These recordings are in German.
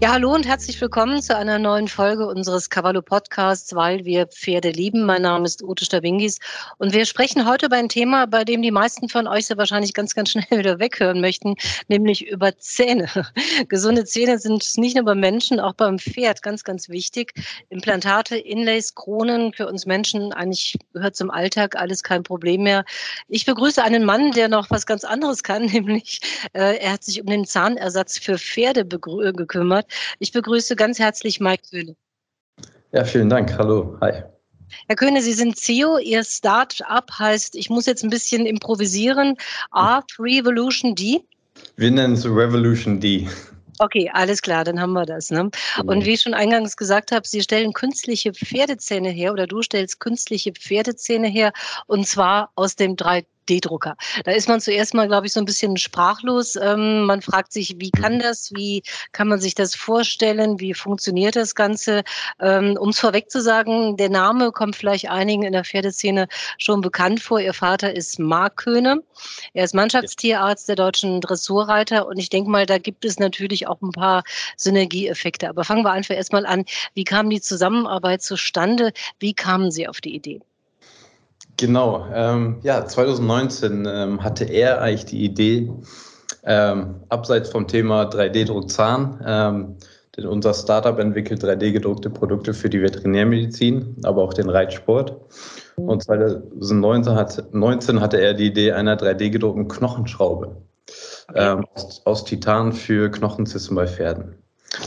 Ja, hallo und herzlich willkommen zu einer neuen Folge unseres Cavallo Podcasts, weil wir Pferde lieben. Mein Name ist Ute Stabingis und wir sprechen heute über ein Thema, bei dem die meisten von euch sehr wahrscheinlich ganz, ganz schnell wieder weghören möchten, nämlich über Zähne. Gesunde Zähne sind nicht nur beim Menschen, auch beim Pferd ganz, ganz wichtig. Implantate, Inlays, Kronen für uns Menschen eigentlich gehört zum Alltag alles kein Problem mehr. Ich begrüße einen Mann, der noch was ganz anderes kann, nämlich äh, er hat sich um den Zahnersatz für Pferde gekümmert. Ich begrüße ganz herzlich Mike Köhne. Ja, vielen Dank. Hallo. Hi. Herr Köhne, Sie sind CEO. Ihr Start-up heißt, ich muss jetzt ein bisschen improvisieren, Art Revolution D. Wir nennen es Revolution D. Okay, alles klar, dann haben wir das. Ne? Genau. Und wie ich schon eingangs gesagt habe, Sie stellen künstliche Pferdezähne her oder du stellst künstliche Pferdezähne her und zwar aus dem 3D. 3D-Drucker. Da ist man zuerst mal, glaube ich, so ein bisschen sprachlos. Ähm, man fragt sich, wie kann mhm. das, wie kann man sich das vorstellen, wie funktioniert das Ganze? Ähm, um es vorweg zu sagen, der Name kommt vielleicht einigen in der Pferdeszene schon bekannt vor. Ihr Vater ist Mark Köhne. Er ist Mannschaftstierarzt der deutschen Dressurreiter und ich denke mal, da gibt es natürlich auch ein paar Synergieeffekte. Aber fangen wir einfach erstmal an. Wie kam die Zusammenarbeit zustande? Wie kamen Sie auf die Idee? Genau, ähm, ja, 2019 ähm, hatte er eigentlich die Idee, ähm, abseits vom Thema 3D-Druck Zahn, ähm, denn unser Startup entwickelt 3D-gedruckte Produkte für die Veterinärmedizin, aber auch den Reitsport. Und 2019 hat, 19 hatte er die Idee einer 3D-gedruckten Knochenschraube ähm, aus, aus Titan für Knochenzysten bei Pferden.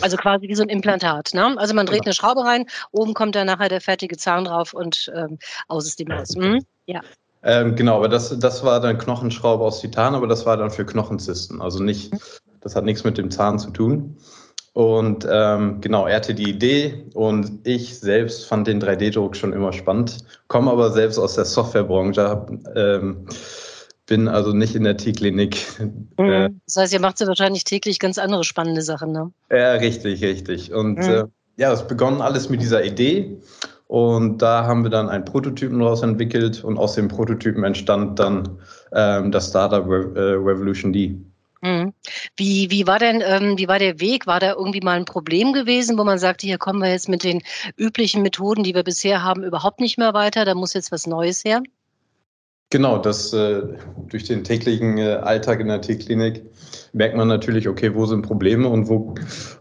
Also quasi wie so ein Implantat. Ne? Also man dreht genau. eine Schraube rein, oben kommt dann nachher der fertige Zahn drauf und ähm, aus ist die Maus. Mhm. Ja. Ähm, genau, aber das, das war dann Knochenschraube aus Titan, aber das war dann für Knochenzysten. Also nicht, das hat nichts mit dem Zahn zu tun. Und ähm, genau, er hatte die Idee und ich selbst fand den 3D-Druck schon immer spannend, komme aber selbst aus der Softwarebranche, ähm, bin also nicht in der T-Klinik. Mhm. Äh, das heißt, ihr macht ja wahrscheinlich täglich ganz andere spannende Sachen, ne? Ja, richtig, richtig. Und mhm. äh, ja, es begann alles mit dieser Idee. Und da haben wir dann einen Prototypen daraus entwickelt und aus dem Prototypen entstand dann ähm, das Startup Re äh, Revolution D. Mhm. Wie, wie war denn, ähm, wie war der Weg? War da irgendwie mal ein Problem gewesen, wo man sagte, hier kommen wir jetzt mit den üblichen Methoden, die wir bisher haben, überhaupt nicht mehr weiter, da muss jetzt was Neues her? Genau, das äh, durch den täglichen äh, Alltag in der T-Klinik merkt man natürlich, okay, wo sind Probleme und wo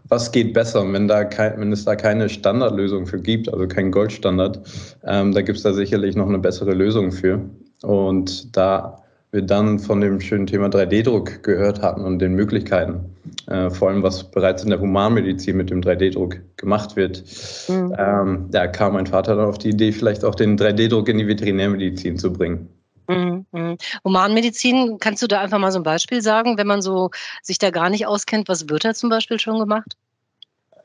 was geht besser, wenn da kein, wenn es da keine Standardlösung für gibt, also kein Goldstandard, ähm, da gibt es da sicherlich noch eine bessere Lösung für. Und da wir dann von dem schönen Thema 3D-Druck gehört hatten und den Möglichkeiten, äh, vor allem was bereits in der Humanmedizin mit dem 3D-Druck gemacht wird, mhm. ähm, da kam mein Vater dann auf die Idee, vielleicht auch den 3D-Druck in die Veterinärmedizin zu bringen. Mhm, mhm. Humanmedizin, kannst du da einfach mal so ein Beispiel sagen, wenn man so sich da gar nicht auskennt, was wird da zum Beispiel schon gemacht?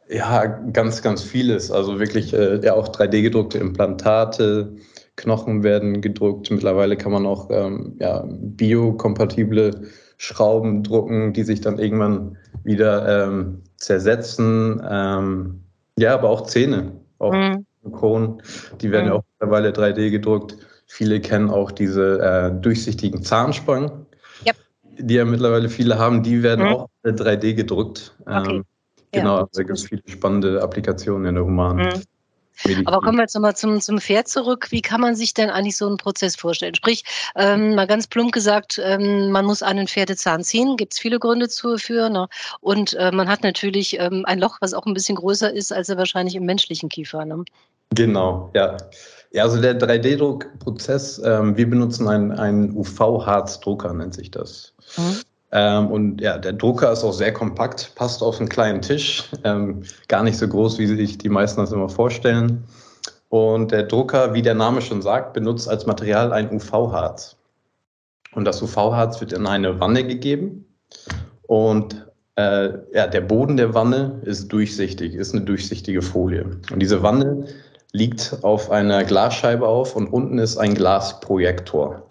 Ja, ganz, ganz vieles. Also wirklich äh, ja auch 3D-gedruckte Implantate, Knochen werden gedruckt. Mittlerweile kann man auch ähm, ja, biokompatible Schrauben drucken, die sich dann irgendwann wieder ähm, zersetzen. Ähm, ja, aber auch Zähne, auch mhm. Kronen, die werden mhm. ja auch mittlerweile 3D gedruckt. Viele kennen auch diese äh, durchsichtigen Zahnspangen, yep. die ja mittlerweile viele haben. Die werden mhm. auch 3D gedruckt. Okay. Ähm, genau, ja. da gibt es viele spannende Applikationen in der humanen. Mhm. Medizin. Aber kommen wir jetzt nochmal zum, zum Pferd zurück. Wie kann man sich denn eigentlich so einen Prozess vorstellen? Sprich, ähm, mal ganz plump gesagt, ähm, man muss einen Pferdezahn ziehen, gibt es viele Gründe dafür. Ne? Und äh, man hat natürlich ähm, ein Loch, was auch ein bisschen größer ist, als er wahrscheinlich im menschlichen Kiefer. Ne? Genau, ja. Ja, also der 3D-Druckprozess, ähm, wir benutzen einen, einen UV-Harzdrucker, nennt sich das. Mhm. Ähm, und ja, der Drucker ist auch sehr kompakt, passt auf einen kleinen Tisch, ähm, gar nicht so groß, wie sich die meisten das immer vorstellen. Und der Drucker, wie der Name schon sagt, benutzt als Material ein UV-Harz. Und das UV-Harz wird in eine Wanne gegeben. Und äh, ja, der Boden der Wanne ist durchsichtig, ist eine durchsichtige Folie. Und diese Wanne liegt auf einer Glasscheibe auf und unten ist ein Glasprojektor.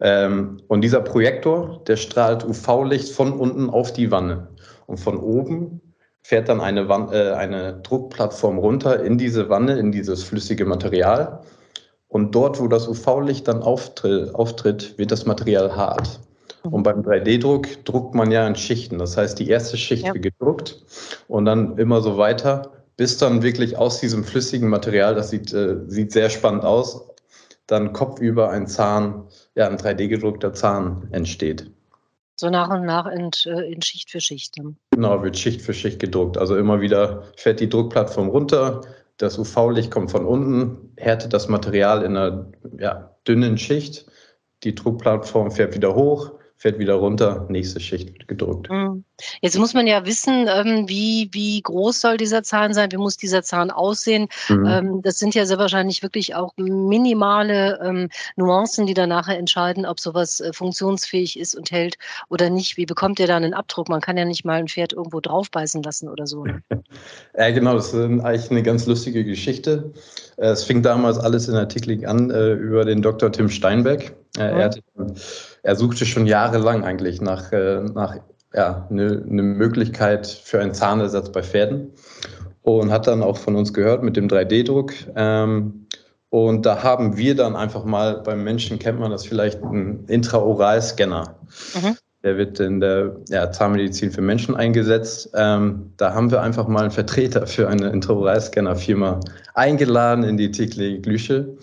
Ähm, und dieser Projektor, der strahlt UV-Licht von unten auf die Wanne. Und von oben fährt dann eine, Wanne, äh, eine Druckplattform runter in diese Wanne, in dieses flüssige Material. Und dort, wo das UV-Licht dann auftritt, auftritt, wird das Material hart. Und beim 3D-Druck druckt man ja in Schichten. Das heißt, die erste Schicht ja. wird gedruckt und dann immer so weiter, bis dann wirklich aus diesem flüssigen Material, das sieht, äh, sieht sehr spannend aus, dann kopfüber ein Zahn, ja, ein 3D-gedruckter Zahn entsteht. So nach und nach in, äh, in Schicht für Schicht. Genau, wird Schicht für Schicht gedruckt. Also immer wieder fährt die Druckplattform runter, das UV-Licht kommt von unten, härtet das Material in einer ja, dünnen Schicht. Die Druckplattform fährt wieder hoch, fährt wieder runter, nächste Schicht wird gedrückt. Mhm. Jetzt muss man ja wissen, ähm, wie, wie groß soll dieser Zahn sein, wie muss dieser Zahn aussehen. Mhm. Ähm, das sind ja sehr wahrscheinlich wirklich auch minimale ähm, Nuancen, die dann nachher entscheiden, ob sowas äh, funktionsfähig ist und hält oder nicht. Wie bekommt ihr da einen Abdruck? Man kann ja nicht mal ein Pferd irgendwo draufbeißen lassen oder so. Ne? ja, genau, das ist eigentlich eine ganz lustige Geschichte. Es fing damals alles in der Tickling an äh, über den Dr. Tim Steinbeck. Äh, er hatte er suchte schon jahrelang eigentlich nach, äh, nach ja, eine ne Möglichkeit für einen Zahnersatz bei Pferden und hat dann auch von uns gehört mit dem 3D-Druck. Ähm, und da haben wir dann einfach mal, beim Menschen kennt man das vielleicht, einen Intraoral-Scanner. Mhm. Der wird in der ja, Zahnmedizin für Menschen eingesetzt. Ähm, da haben wir einfach mal einen Vertreter für eine Intraoral-Scanner-Firma eingeladen in die Tikli Glüsche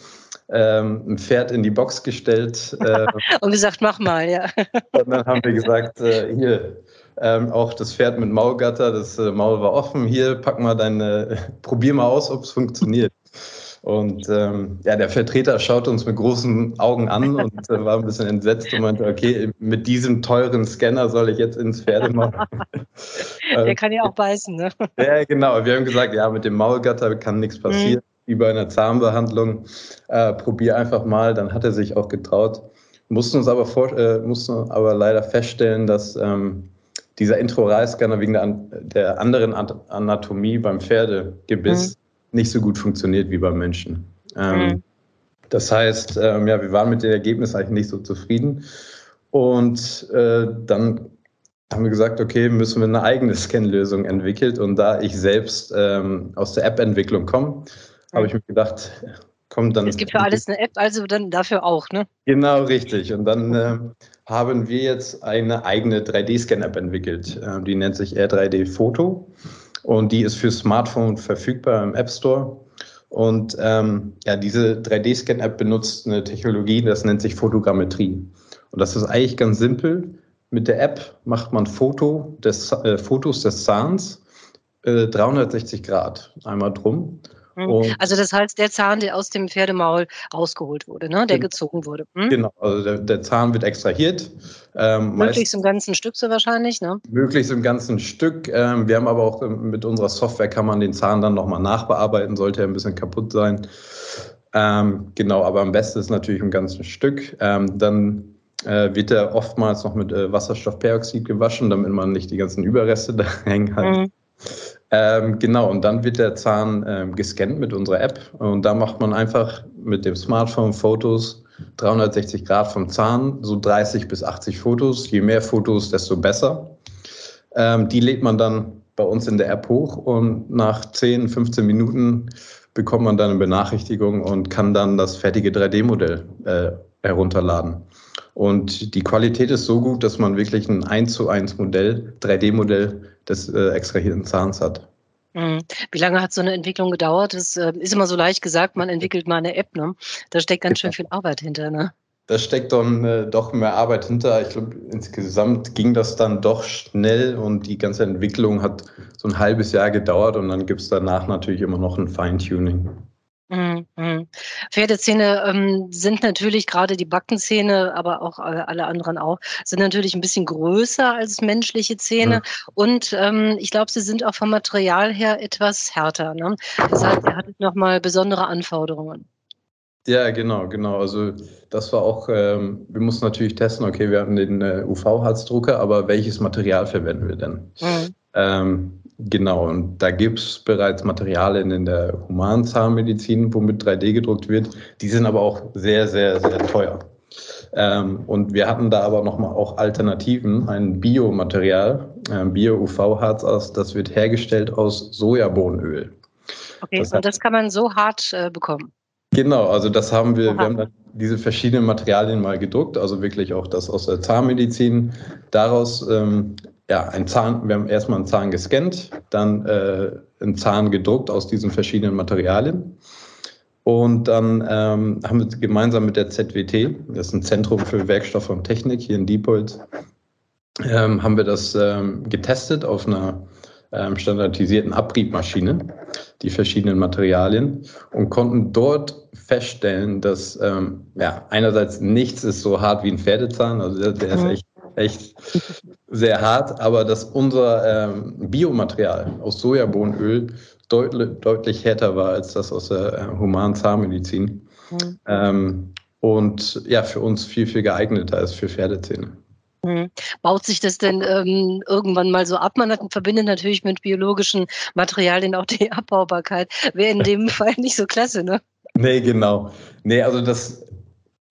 ähm, ein Pferd in die Box gestellt. Äh, und gesagt, mach mal, ja. und dann haben wir gesagt, äh, hier, ähm, auch das Pferd mit Maulgatter, das äh, Maul war offen, hier, pack mal deine, probier mal aus, ob es funktioniert. Und ähm, ja, der Vertreter schaut uns mit großen Augen an und äh, war ein bisschen entsetzt und meinte, okay, mit diesem teuren Scanner soll ich jetzt ins Pferde machen. der kann ja auch beißen, ne? Ja, genau. Wir haben gesagt, ja, mit dem Maulgatter kann nichts passieren. Mhm wie bei einer Zahnbehandlung. Äh, probier einfach mal. Dann hat er sich auch getraut. Mussten uns aber, vor, äh, mussten aber leider feststellen, dass ähm, dieser Introralscanner wegen der, der, anderen Anatomie beim Pferdegebiss mhm. nicht so gut funktioniert wie beim Menschen. Ähm, mhm. Das heißt, ähm, ja, wir waren mit dem Ergebnis eigentlich nicht so zufrieden. Und äh, dann haben wir gesagt, okay, müssen wir eine eigene Scan-Lösung entwickelt. Und da ich selbst ähm, aus der App-Entwicklung komme, habe ich mir gedacht, komm dann. Es gibt für alles eine App, also dann dafür auch, ne? Genau, richtig. Und dann äh, haben wir jetzt eine eigene 3D-Scan-App entwickelt. Äh, die nennt sich R3D Foto und die ist für Smartphone verfügbar im App Store. Und ähm, ja, diese 3D-Scan-App benutzt eine Technologie, das nennt sich Fotogrammetrie. Und das ist eigentlich ganz simpel. Mit der App macht man Foto des, äh, Fotos des Zahns äh, 360 Grad einmal drum. Mhm. Und also das heißt, der Zahn, der aus dem Pferdemaul rausgeholt wurde, ne? der gezogen wurde. Hm? Genau, also der, der, Zahn wird extrahiert. Ähm, möglichst im ganzen Stück so wahrscheinlich, ne? Möglichst im ganzen Stück. Ähm, wir haben aber auch ähm, mit unserer Software kann man den Zahn dann nochmal nachbearbeiten, sollte er ein bisschen kaputt sein. Ähm, genau, aber am besten ist natürlich im ganzen Stück. Ähm, dann äh, wird er oftmals noch mit äh, Wasserstoffperoxid gewaschen, damit man nicht die ganzen Überreste da hängen hat. Mhm. Ähm, genau, und dann wird der Zahn ähm, gescannt mit unserer App und da macht man einfach mit dem Smartphone Fotos 360 Grad vom Zahn, so 30 bis 80 Fotos. Je mehr Fotos, desto besser. Ähm, die lädt man dann bei uns in der App hoch und nach 10, 15 Minuten bekommt man dann eine Benachrichtigung und kann dann das fertige 3D-Modell äh, herunterladen. Und die Qualität ist so gut, dass man wirklich ein 1 zu 1 Modell, 3D-Modell des äh, extrahierten Zahns hat. Mhm. Wie lange hat so eine Entwicklung gedauert? Das äh, ist immer so leicht gesagt, man entwickelt mal eine App, ne? Da steckt ganz schön viel Arbeit hinter, ne? Da steckt dann äh, doch mehr Arbeit hinter. Ich glaube, insgesamt ging das dann doch schnell und die ganze Entwicklung hat so ein halbes Jahr gedauert und dann gibt es danach natürlich immer noch ein Feintuning. Mhm, mhm. Pferdezähne ähm, sind natürlich gerade die Backenzähne, aber auch alle anderen auch, sind natürlich ein bisschen größer als menschliche Zähne. Mhm. Und ähm, ich glaube, sie sind auch vom Material her etwas härter. Ne? Das heißt, ihr hattet nochmal besondere Anforderungen. Ja, genau, genau. Also das war auch, ähm, wir mussten natürlich testen, okay, wir haben den äh, UV-Harzdrucker, aber welches Material verwenden wir denn? Mhm. Genau, und da gibt es bereits Materialien in der Humanzahnmedizin, womit 3D gedruckt wird. Die sind aber auch sehr, sehr, sehr teuer. Ähm, und wir hatten da aber nochmal auch Alternativen, ein Biomaterial, äh, Bio-UV-Harz aus, das wird hergestellt aus Sojabohnenöl. Okay, das und das kann man so hart äh, bekommen. Genau, also das haben wir, Aha. wir haben dann diese verschiedenen Materialien mal gedruckt, also wirklich auch das aus der Zahnmedizin. Daraus ähm, ja, ein Zahn, wir haben erstmal einen Zahn gescannt, dann äh, einen Zahn gedruckt aus diesen verschiedenen Materialien. Und dann ähm, haben wir gemeinsam mit der ZWT, das ist ein Zentrum für Werkstoffe und Technik hier in Diepholz, ähm, haben wir das ähm, getestet auf einer ähm, standardisierten Abriebmaschine, die verschiedenen Materialien, und konnten dort feststellen, dass ähm, ja, einerseits nichts ist so hart wie ein Pferdezahn, also der, der ist mhm. echt, echt sehr hart, aber dass unser ähm, Biomaterial aus Sojabohnenöl deutlich, deutlich härter war als das aus der äh, humanen Zahnmedizin. Mhm. Ähm, und ja, für uns viel, viel geeigneter ist für Pferdezähne. Mhm. Baut sich das denn ähm, irgendwann mal so ab? Man hat, verbindet natürlich mit biologischen Materialien auch die Abbaubarkeit. Wäre in dem Fall nicht so klasse, ne? Nee, genau. Nee, also das,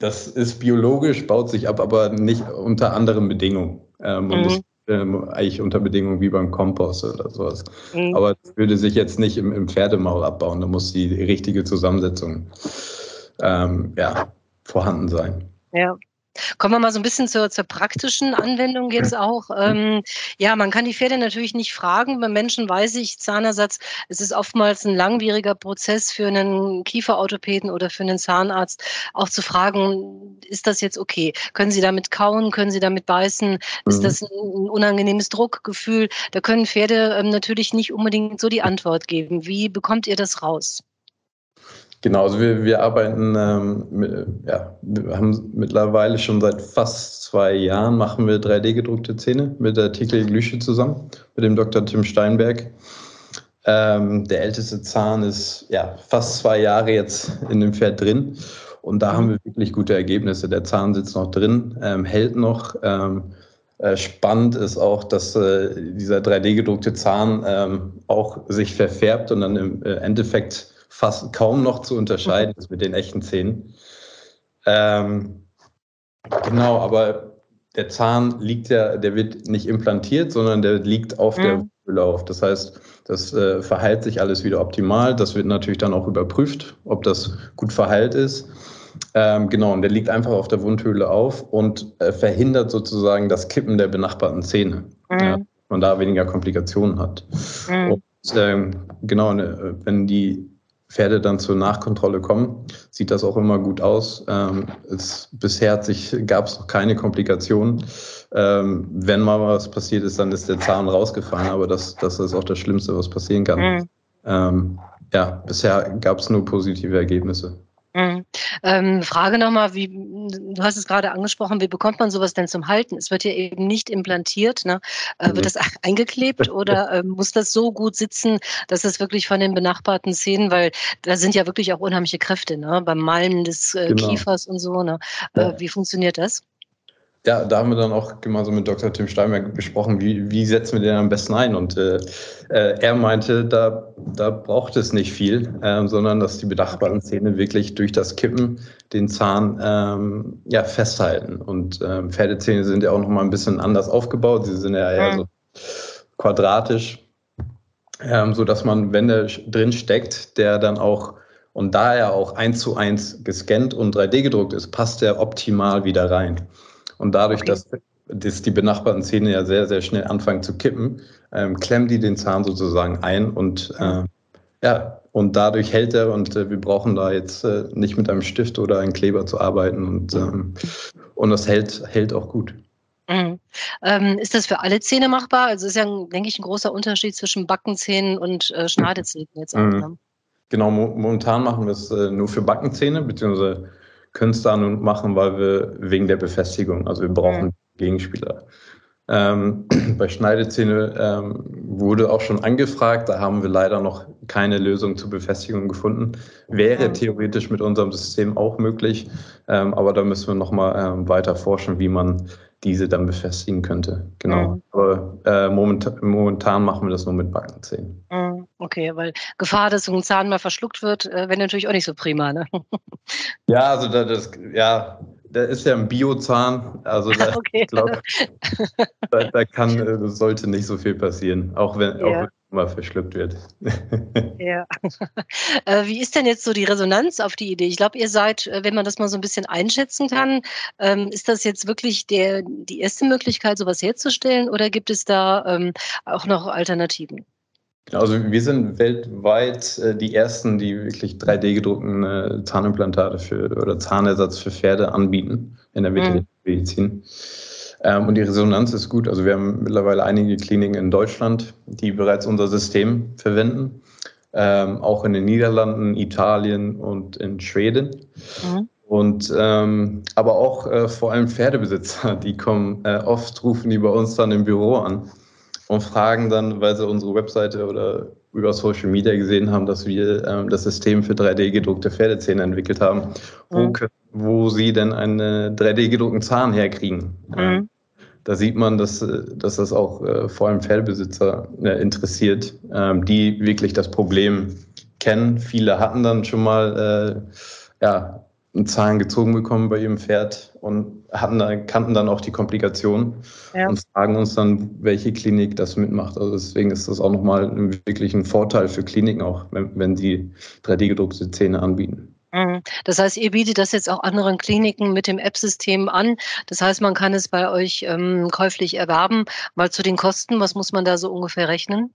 das ist biologisch, baut sich ab, aber nicht unter anderen Bedingungen. Ähm, und mhm. das ähm, eigentlich unter Bedingungen wie beim Kompost oder sowas. Mhm. Aber das würde sich jetzt nicht im, im Pferdemaul abbauen. Da muss die richtige Zusammensetzung ähm, ja, vorhanden sein. Ja, Kommen wir mal so ein bisschen zur, zur praktischen Anwendung jetzt auch. Ähm, ja, man kann die Pferde natürlich nicht fragen. Bei Menschen weiß ich, Zahnersatz, es ist oftmals ein langwieriger Prozess für einen Kieferorthopäden oder für einen Zahnarzt, auch zu fragen, ist das jetzt okay? Können Sie damit kauen? Können Sie damit beißen? Ist mhm. das ein, ein unangenehmes Druckgefühl? Da können Pferde ähm, natürlich nicht unbedingt so die Antwort geben. Wie bekommt ihr das raus? Genau, also wir, wir arbeiten, ähm, mit, ja, wir haben mittlerweile schon seit fast zwei Jahren machen wir 3D-gedruckte Zähne mit der Tickle Glüsche zusammen, mit dem Dr. Tim Steinberg. Ähm, der älteste Zahn ist ja fast zwei Jahre jetzt in dem Pferd drin und da haben wir wirklich gute Ergebnisse. Der Zahn sitzt noch drin, ähm, hält noch. Ähm, äh, spannend ist auch, dass äh, dieser 3D-gedruckte Zahn ähm, auch sich verfärbt und dann im äh, Endeffekt fast kaum noch zu unterscheiden ist mit den echten Zähnen. Ähm, genau, aber der Zahn liegt ja, der wird nicht implantiert, sondern der liegt auf mhm. der Wurzel Das heißt, das äh, verheilt sich alles wieder optimal. Das wird natürlich dann auch überprüft, ob das gut verheilt ist. Ähm, genau, und der liegt einfach auf der Wundhöhle auf und äh, verhindert sozusagen das Kippen der benachbarten Zähne. Mhm. Ja, man da weniger Komplikationen hat. Mhm. Und ähm, genau, ne, wenn die Pferde dann zur Nachkontrolle kommen, sieht das auch immer gut aus. Ähm, es, bisher gab es noch keine Komplikationen. Ähm, wenn mal was passiert ist, dann ist der Zahn rausgefallen, aber das, das ist auch das Schlimmste, was passieren kann. Mhm. Ähm, ja, bisher gab es nur positive Ergebnisse. Ähm, Frage nochmal, wie, du hast es gerade angesprochen, wie bekommt man sowas denn zum Halten? Es wird ja eben nicht implantiert, ne? Äh, wird mhm. das eingeklebt oder äh, muss das so gut sitzen, dass es wirklich von den benachbarten Zähnen, weil da sind ja wirklich auch unheimliche Kräfte, ne? Beim Malen des äh, genau. Kiefers und so, ne? Äh, ja. Wie funktioniert das? Ja, da haben wir dann auch gemeinsam mit Dr. Tim Steinberg besprochen, wie, wie setzen wir den am besten ein. Und äh, äh, er meinte, da, da braucht es nicht viel, äh, sondern dass die bedachbaren Zähne wirklich durch das Kippen den Zahn ähm, ja, festhalten. Und ähm, Pferdezähne sind ja auch nochmal ein bisschen anders aufgebaut. Sie sind ja eher so quadratisch, ähm, so dass man, wenn der drin steckt, der dann auch und da er auch eins zu eins gescannt und 3D gedruckt ist, passt er optimal wieder rein. Und dadurch, okay. dass, dass die benachbarten Zähne ja sehr, sehr schnell anfangen zu kippen, ähm, klemmen die den Zahn sozusagen ein und äh, ja, und dadurch hält er und äh, wir brauchen da jetzt äh, nicht mit einem Stift oder einem Kleber zu arbeiten und, ähm, und das hält, hält auch gut. Mhm. Ähm, ist das für alle Zähne machbar? Also ist ja, denke ich, ein großer Unterschied zwischen Backenzähnen und äh, Schneidezähnen jetzt auch. Mhm. Ne? Genau, momentan machen wir es äh, nur für Backenzähne, beziehungsweise können es da nur machen, weil wir wegen der Befestigung, also wir brauchen mhm. Gegenspieler. Ähm, bei Schneidezähne ähm, wurde auch schon angefragt, da haben wir leider noch keine Lösung zur Befestigung gefunden. Wäre theoretisch mit unserem System auch möglich, ähm, aber da müssen wir nochmal ähm, weiter forschen, wie man diese dann befestigen könnte. Genau. Mhm. Aber äh, momentan, momentan, machen wir das nur mit Backenzähnen. Mhm. Okay, weil Gefahr, dass so ein Zahn mal verschluckt wird, äh, wäre natürlich auch nicht so prima, ne? Ja, also da, das, ja, der ist ja ein Biozahn, also da, okay. glaub, da, da, kann, äh, sollte nicht so viel passieren. Auch wenn, ja. auch mal verschluckt wird. ja. Äh, wie ist denn jetzt so die Resonanz auf die Idee? Ich glaube, ihr seid, wenn man das mal so ein bisschen einschätzen kann, ähm, ist das jetzt wirklich der, die erste Möglichkeit, sowas herzustellen oder gibt es da ähm, auch noch Alternativen? Also wir sind weltweit äh, die ersten, die wirklich 3D-gedruckten äh, Zahnimplantate für oder Zahnersatz für Pferde anbieten in der mhm. Veterinärmedizin. Mhm. Ähm, und die Resonanz ist gut. Also wir haben mittlerweile einige Kliniken in Deutschland, die bereits unser System verwenden. Ähm, auch in den Niederlanden, Italien und in Schweden. Mhm. Und ähm, aber auch äh, vor allem Pferdebesitzer, die kommen äh, oft, rufen die bei uns dann im Büro an und fragen dann, weil sie unsere Webseite oder über Social Media gesehen haben, dass wir ähm, das System für 3D gedruckte Pferdezähne entwickelt haben, mhm. wo, wo sie denn einen 3D gedruckten Zahn herkriegen. Mhm. Da sieht man, dass, dass das auch äh, vor allem Pferdebesitzer äh, interessiert, ähm, die wirklich das Problem kennen. Viele hatten dann schon mal äh, ja, einen Zahn gezogen bekommen bei ihrem Pferd und hatten dann, kannten dann auch die Komplikationen ja. und fragen uns dann, welche Klinik das mitmacht. Also deswegen ist das auch nochmal wirklich ein Vorteil für Kliniken auch, wenn, wenn die 3D-gedruckte Zähne anbieten. Mhm. Das heißt, ihr bietet das jetzt auch anderen Kliniken mit dem App-System an. Das heißt, man kann es bei euch ähm, käuflich erwerben. Mal zu den Kosten, was muss man da so ungefähr rechnen?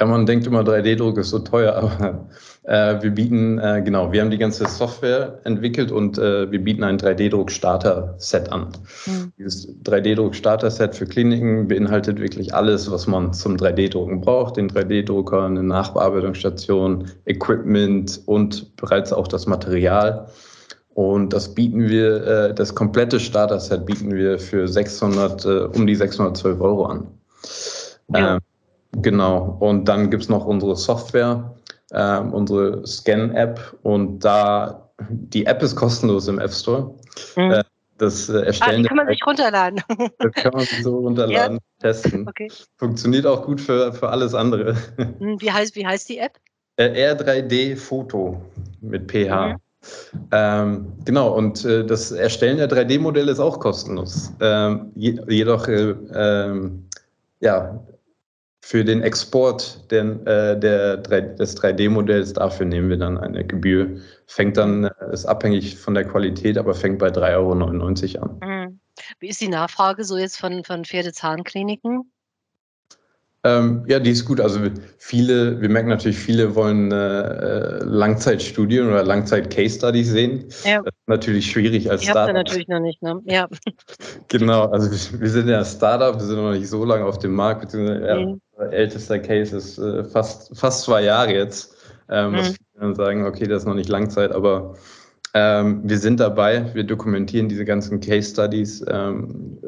Ja, man denkt immer, 3D-Druck ist so teuer, aber äh, wir bieten, äh, genau, wir haben die ganze Software entwickelt und äh, wir bieten ein 3D-Druck-Starter-Set an. Mhm. Dieses 3D-Druck-Starter-Set für Kliniken beinhaltet wirklich alles, was man zum 3D-Drucken braucht. Den 3D-Drucker, eine Nachbearbeitungsstation, Equipment und bereits auch das Material. Und das bieten wir, äh, das komplette Starter-Set bieten wir für 600, äh, um die 612 Euro an. Ja. Ähm, Genau. Und dann gibt es noch unsere Software, äh, unsere Scan-App und da die App ist kostenlos im App Store. Mhm. Äh, das äh, Erstellen. Ah, die kann man sich runterladen. Das kann man sich so runterladen, ja. testen. Okay. Funktioniert auch gut für, für alles andere. Hm, wie heißt, wie heißt die App? Äh, R3D Foto mit PH. Mhm. Ähm, genau, und äh, das Erstellen der 3D-Modelle ist auch kostenlos. Ähm, je, jedoch, äh, ähm, ja, für den Export der, äh, der 3, des 3D-Modells, dafür nehmen wir dann eine Gebühr. Fängt dann, äh, ist abhängig von der Qualität, aber fängt bei 3,99 Euro an. Mhm. Wie ist die Nachfrage so jetzt von, von Pferdezahnkliniken? Ähm, ja, die ist gut. Also viele, wir merken natürlich, viele wollen äh, Langzeitstudien oder Langzeit-Case-Studies sehen. Ja. Das ist natürlich schwierig als Startup. natürlich noch nicht, ne? Ja. Genau, also wir sind ja ein Startup, wir sind noch nicht so lange auf dem Markt, beziehungsweise ja, mhm. ältester Case ist äh, fast, fast zwei Jahre jetzt. Ähm, mhm. Was viele dann sagen, okay, das ist noch nicht Langzeit, aber ähm, wir sind dabei, wir dokumentieren diese ganzen Case Studies. Ähm,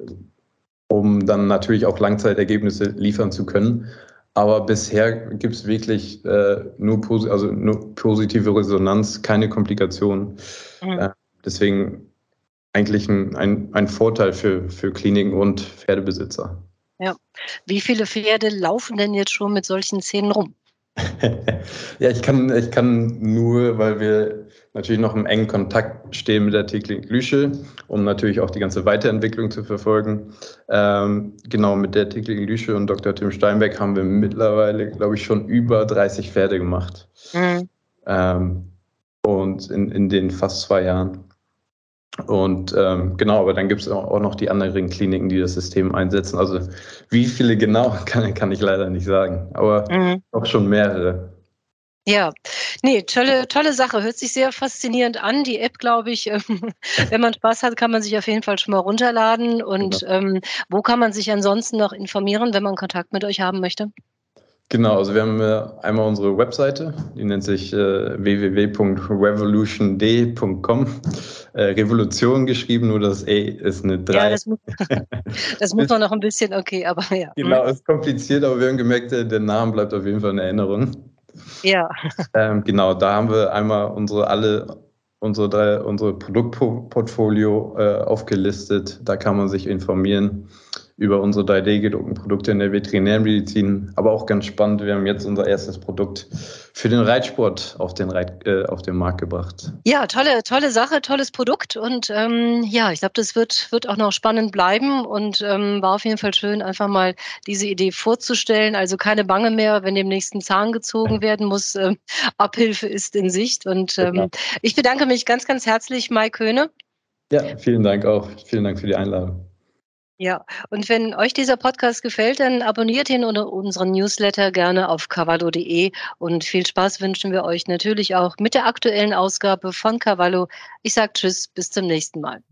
um dann natürlich auch Langzeitergebnisse liefern zu können. Aber bisher gibt es wirklich äh, nur, posi also nur positive Resonanz, keine Komplikationen. Mhm. Äh, deswegen eigentlich ein, ein, ein Vorteil für, für Kliniken und Pferdebesitzer. Ja. Wie viele Pferde laufen denn jetzt schon mit solchen Szenen rum? ja, ich kann, ich kann nur, weil wir natürlich noch im engen Kontakt stehen mit der Teklik Lüsche, um natürlich auch die ganze Weiterentwicklung zu verfolgen. Ähm, genau, mit der Teklik Lüsche und Dr. Tim Steinbeck haben wir mittlerweile, glaube ich, schon über 30 Pferde gemacht. Mhm. Ähm, und in, in den fast zwei Jahren. Und ähm, genau, aber dann gibt es auch noch die anderen Kliniken, die das System einsetzen. Also wie viele genau, kann, kann ich leider nicht sagen, aber mhm. auch schon mehrere. Ja, nee, tolle, tolle Sache. Hört sich sehr faszinierend an. Die App, glaube ich, ähm, wenn man Spaß hat, kann man sich auf jeden Fall schon mal runterladen. Und genau. ähm, wo kann man sich ansonsten noch informieren, wenn man Kontakt mit euch haben möchte? Genau, also wir haben äh, einmal unsere Webseite, die nennt sich äh, www.revolutiond.com. Äh, Revolution geschrieben, nur das E ist eine 3. Ja, das muss, das muss man noch ein bisschen, okay, aber ja. Genau, ist kompliziert, aber wir haben gemerkt, der Name bleibt auf jeden Fall in Erinnerung. Ja. Ähm, genau, da haben wir einmal unsere alle unsere unsere Produktportfolio äh, aufgelistet. Da kann man sich informieren über unsere 3D-gedruckten Produkte in der Veterinärmedizin. Aber auch ganz spannend, wir haben jetzt unser erstes Produkt für den Reitsport auf den, Reit, äh, auf den Markt gebracht. Ja, tolle, tolle Sache, tolles Produkt. Und ähm, ja, ich glaube, das wird, wird auch noch spannend bleiben und ähm, war auf jeden Fall schön, einfach mal diese Idee vorzustellen. Also keine Bange mehr, wenn dem nächsten Zahn gezogen werden muss. Ähm, Abhilfe ist in Sicht. Und genau. ich bedanke mich ganz, ganz herzlich, Mai Köhne. Ja, vielen Dank auch. Vielen Dank für die Einladung. Ja, und wenn euch dieser Podcast gefällt, dann abonniert ihn oder unseren Newsletter gerne auf cavallo.de und viel Spaß wünschen wir euch natürlich auch mit der aktuellen Ausgabe von Cavallo. Ich sage Tschüss, bis zum nächsten Mal.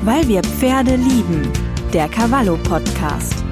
Weil wir Pferde lieben. Der Cavallo Podcast.